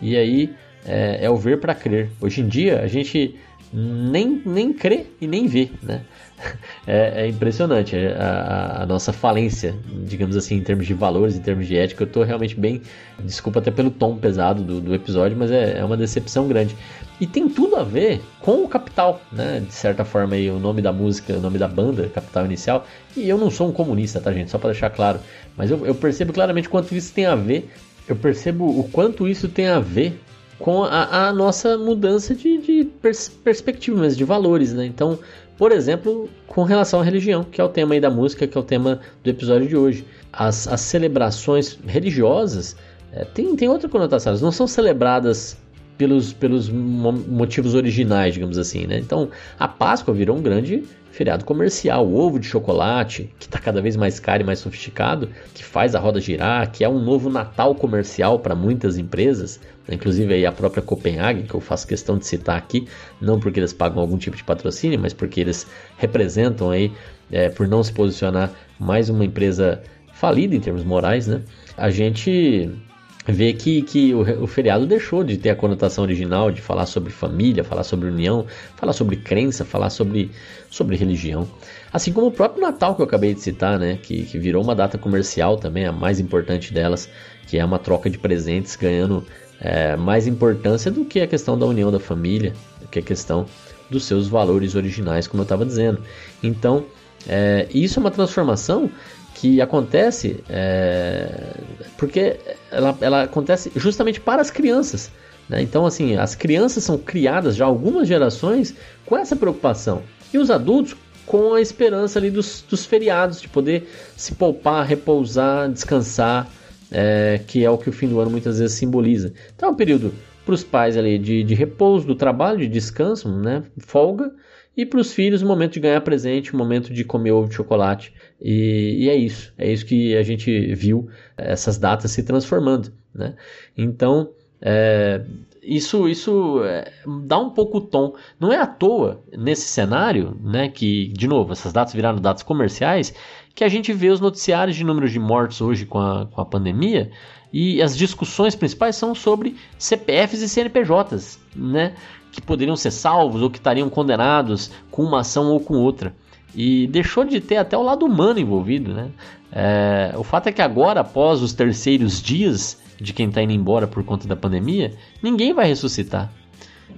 E aí é, é o ver para crer. Hoje em dia, a gente nem, nem crê e nem vê, né? É, é impressionante é, a, a, nossa falência, digamos assim, em termos de valores, em termos de ética. Eu estou realmente bem, desculpa até pelo tom pesado do, do episódio, mas é, é, uma decepção grande. E tem tudo a ver com o Capital, né? De certa forma aí, o nome da música, o nome da banda, Capital Inicial. E eu não sou um comunista, tá, gente? Só para deixar claro. Mas eu, eu percebo claramente quanto isso tem a ver. Eu percebo o quanto isso tem a ver com a, a nossa mudança de, de pers perspectiva, mas de valores, né? Então, por exemplo, com relação à religião, que é o tema aí da música, que é o tema do episódio de hoje. As, as celebrações religiosas é, tem, tem outra conotação, elas não são celebradas pelos, pelos motivos originais, digamos assim, né? Então, a Páscoa virou um grande feriado comercial, o ovo de chocolate, que está cada vez mais caro e mais sofisticado, que faz a roda girar, que é um novo Natal comercial para muitas empresas, né? inclusive aí a própria Copenhagen, que eu faço questão de citar aqui, não porque eles pagam algum tipo de patrocínio, mas porque eles representam aí, é, por não se posicionar, mais uma empresa falida em termos morais, né? A gente vê que, que o, o, feriado deixou de ter a conotação original de falar sobre família, falar sobre união, falar sobre crença, falar sobre, sobre religião. Assim como o próprio Natal que eu acabei de citar, né? Que, que virou uma data comercial também, a mais importante delas, que é uma troca de presentes ganhando é, mais importância do que a questão da união da família, do que a questão dos seus valores originais, como eu estava dizendo. Então, é, isso é uma transformação que acontece é, porque ela, ela acontece justamente para as crianças. Né? Então, assim, as crianças são criadas já algumas gerações com essa preocupação. E os adultos com a esperança ali dos, dos feriados, de poder se poupar, repousar, descansar, é, que é o que o fim do ano muitas vezes simboliza. Então é um período para os pais ali de, de repouso do trabalho, de descanso, né? folga, e para os filhos, o momento de ganhar presente, o momento de comer ovo de chocolate. E, e, é isso. É isso que a gente viu essas datas se transformando. Né? Então, é, isso, isso é, dá um pouco o tom. Não é à toa, nesse cenário, né, que, de novo, essas datas viraram datas comerciais, que a gente vê os noticiários de números de mortes hoje com a, com a pandemia e as discussões principais são sobre CPFs e CNPJs, né? que poderiam ser salvos ou que estariam condenados com uma ação ou com outra. E deixou de ter até o lado humano envolvido, né? É, o fato é que agora, após os terceiros dias de quem está indo embora por conta da pandemia, ninguém vai ressuscitar.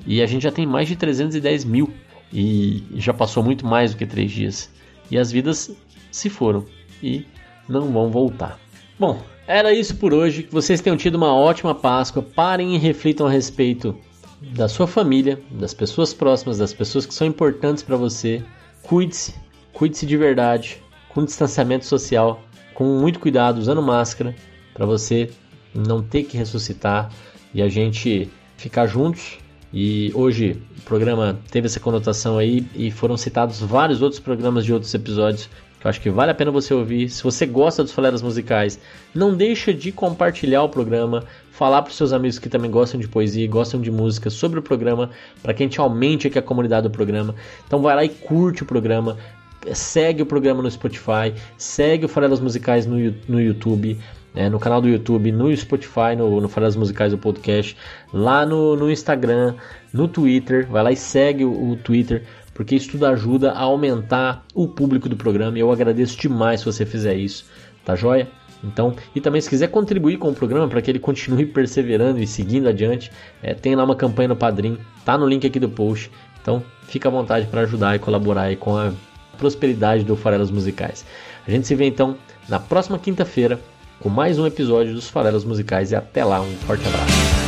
E a gente já tem mais de 310 mil e já passou muito mais do que três dias. E as vidas se foram e não vão voltar. Bom, era isso por hoje. Que vocês tenham tido uma ótima Páscoa. Parem e reflitam a respeito da sua família, das pessoas próximas, das pessoas que são importantes para você. Cuide-se, cuide-se de verdade, com distanciamento social, com muito cuidado, usando máscara, para você não ter que ressuscitar e a gente ficar juntos. E hoje o programa teve essa conotação aí e foram citados vários outros programas de outros episódios que eu acho que vale a pena você ouvir. Se você gosta dos Faleras Musicais, não deixa de compartilhar o programa, falar para os seus amigos que também gostam de poesia, gostam de música sobre o programa, para que a gente aumente aqui a comunidade do programa. Então vai lá e curte o programa, segue o programa no Spotify, segue o Faleras Musicais no, no YouTube. É, no canal do YouTube, no Spotify, no, no Faleras Musicais do podcast, lá no, no Instagram, no Twitter, vai lá e segue o, o Twitter porque isso tudo ajuda a aumentar o público do programa e eu agradeço demais se você fizer isso, tá joia? Então, e também se quiser contribuir com o programa para que ele continue perseverando e seguindo adiante, é, tem lá uma campanha no Padrim, tá no link aqui do post. Então, fica à vontade para ajudar e colaborar com a prosperidade do Farelas Musicais. A gente se vê então na próxima quinta-feira com mais um episódio dos Farelas Musicais e até lá, um forte abraço.